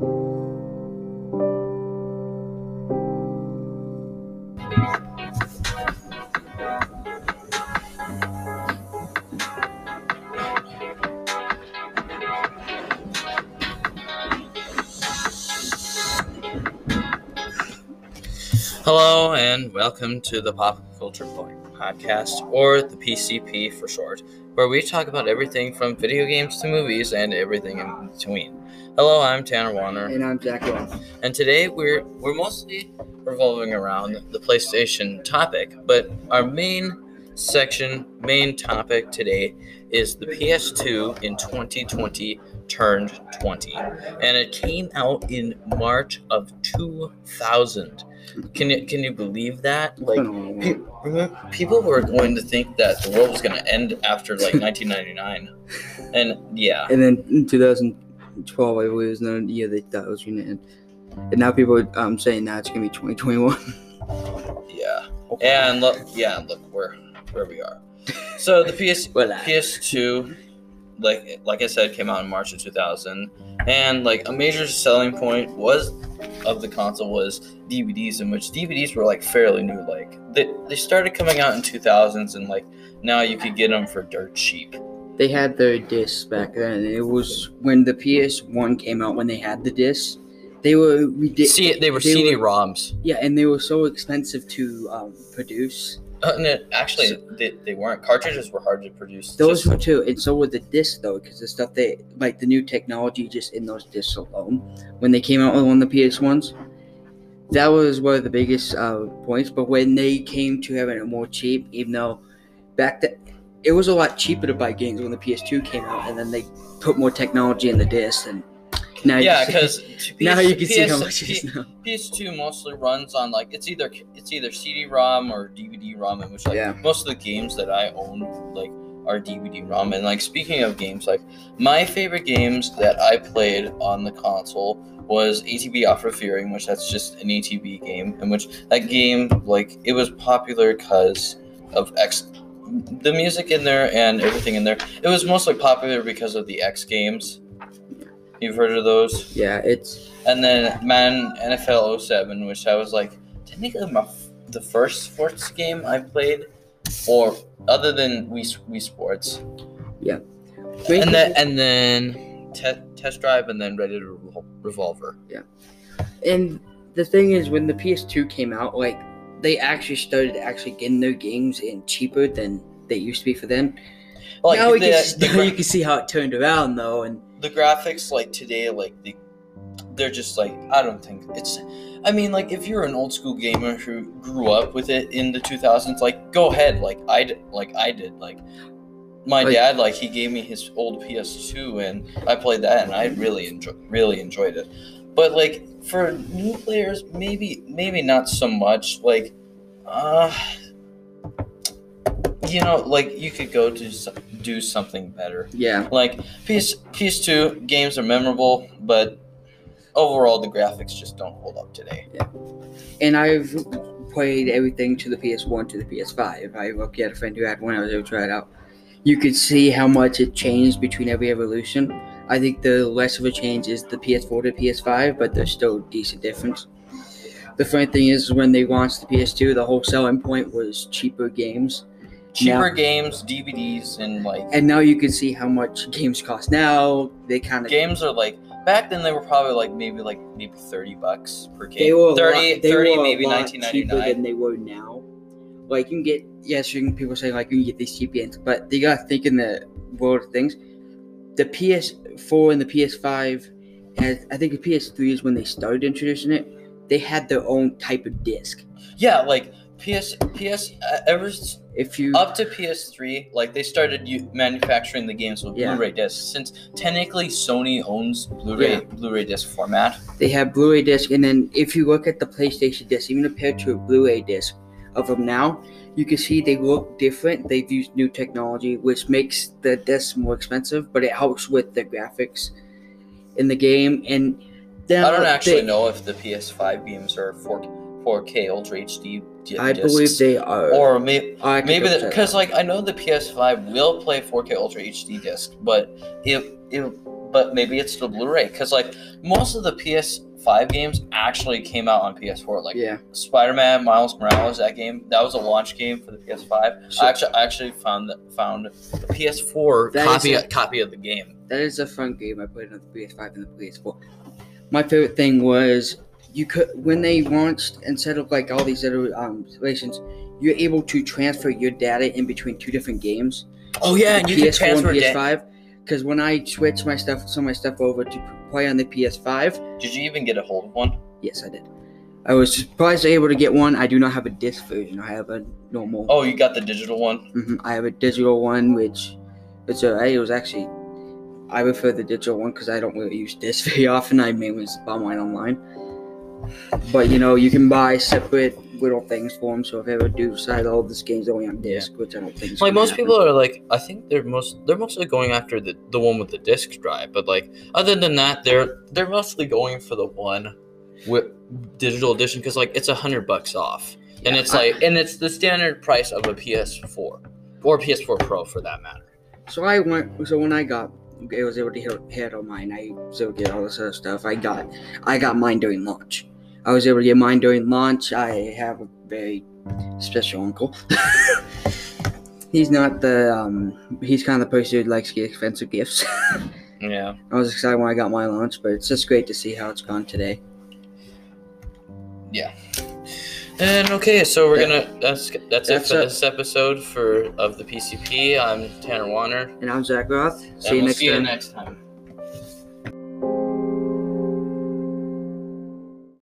Hello and welcome to the Pop Culture Point podcast, or the PCP for short, where we talk about everything from video games to movies and everything in between. Hello, I'm Tanner Warner, And I'm Jack Ross. and today we're we're mostly revolving around the PlayStation topic, but our main section, main topic today is the PS2 in 2020 turned 20, and it came out in March of 2000. Can you can you believe that? Like pe- remember, people were going to think that the world was going to end after like 1999, and yeah, And then in 2012, I believe, was the year they thought it was going to end. And now people are um, saying now it's going to be 2021. yeah, and look, yeah, look where where we are. So the PS Well, uh, PS2, like like I said, came out in March of 2000, and like a major selling point was of the console was DVDs, in which DVDs were like fairly new. Like they they started coming out in 2000s, and like now you could get them for dirt cheap. They had their discs back then. It was when the PS1 came out, when they had the discs. They were ridiculous. See, they were they CD-ROMs. Yeah, and they were so expensive to um, produce. Uh, no, actually, they, they weren't. Cartridges were hard to produce. Those just- were too, and so were the discs though, because the stuff they like the new technology just in those discs alone. When they came out with one of the PS ones, that was one of the biggest uh, points. But when they came to having it more cheap, even though back then it was a lot cheaper to buy games when the PS2 came out, and then they put more technology in the discs, and now yeah, because now you can see how much it is now. PS2 mostly runs on like it's either it's either CD-ROM or DVD-ROM, in which like Yeah. most of the games that I own like are DVD-ROM. And like speaking of games, like my favorite games that I played on the console was ATV Off Fury, in which that's just an ATV game, in which that game like it was popular because of X, the music in there and everything in there. It was mostly popular because of the X games. You've heard of those? Yeah, it's And then Madden NFL 07, which I was like technically my f- the first sports game I played, or other than Wii Wii Sports. Yeah. And then and then te- Test Drive, and then Ready to Revol- Revolver. Yeah. And the thing is, when the PS2 came out, like they actually started actually getting their games in cheaper than they used to be for them. Like now, we the, can, the, gra- you can see how it turned around, though, and the graphics like today, like the they're just like I don't think it's. I mean, like if you're an old school gamer who grew up with it in the 2000s, like go ahead, like I did, like I did, like my Like- dad, like he gave me his old PS2 and I played that and I really enjoy, really enjoyed it. But like for new players, maybe maybe not so much. Like, uh, you know, like you could go to do something better. yeah, Like PS PS2 games are memorable, but overall the graphics just don't hold up today. Yeah. and I've played everything to the PS1 to the PS5. I look at a friend who had one. I was able to try it out. You could see how much it changed between every evolution. I think the less of a change is the PS4 to PS5, but there's still a decent difference. The funny thing is, when they launched the PS2, the whole selling point was cheaper games. Cheaper Now- games, DVDs, and like And now you can see how much games cost now. They kind of games are like back then they were probably like maybe like maybe 30 bucks per they game. were 30, lot, they 30 were maybe lot cheaper than they were now. Like you can get yes, you can people say like you can get these cheap games, but you gotta think in the world of things. The PS4 and the PS5, and I think the PS3 is when they started introducing it. They had their own type of disc. Yeah, like PS PS uh, ever If you up to PS3, like they started u- manufacturing the games with Yeah. Blu-ray discs since technically Sony owns Blu-ray Yeah. Blu-ray disc format. they have Blu-ray disc, and then if you look at the PlayStation disc, even compared to a Blu-ray disc of them now, you can see they look different. They've used new technology, which makes the disc more expensive, but it helps with the graphics in the game. And then I don't actually they- know if the PS5 games are 4 4K Ultra HD di- I believe they are. or may, I maybe because like I know the PS5 will play 4K Ultra HD disc, but it it but maybe it's the Blu-ray because like most of the PS5 games actually came out on PS4. Like yeah. Spider-Man, Miles Morales, that game that was a launch game for the PS5. So- I actually I actually found that found the PS4 That copy a- copy of the game. That is a fun game. I played on the PS5 and the PS4. My favorite thing was you could when they launched instead of like all these other um situations, you're able to transfer your data in between two different games. Oh yeah, and you can PS4 transfer and da- PS5. Because when I switched my stuff, some of my stuff over to play on the PS5, Did you even get a hold of one? yes, I did. I was surprised able to get one. I do not have a disc version. I have a normal. Oh, you got the digital one. hmm I have a digital one, which it's alright. It was actually I prefer the digital one because I don't really use disc very often. I mainly just buy mine online. But you know, you can buy separate little things for them. So if I ever do decide, all this game's only on disc, which I don't think. is Like most happen. people are like, I think they're most they're mostly going after the the one with the disc drive. But like other than that, they're they're mostly going for the one with digital edition because like it's a hundred bucks off, and it's I- like and it's the standard price of a PS4 or PS4 Pro for that matter. So I went. So when I got, I was able to hit, hit on mine. I was able to get all this other stuff. I got, I got mine during launch. I was able to get mine during launch. I have a very special uncle. he's not the, um, he's kind of the person who likes to get expensive gifts. Yeah. I was excited when I got my launch, but it's just great to see how it's gone today. And okay, so we're gonna that's that's, it for this episode for of the PCP. I'm Tanner Warner. And I'm Zach Roth. See and you we'll next see you next time.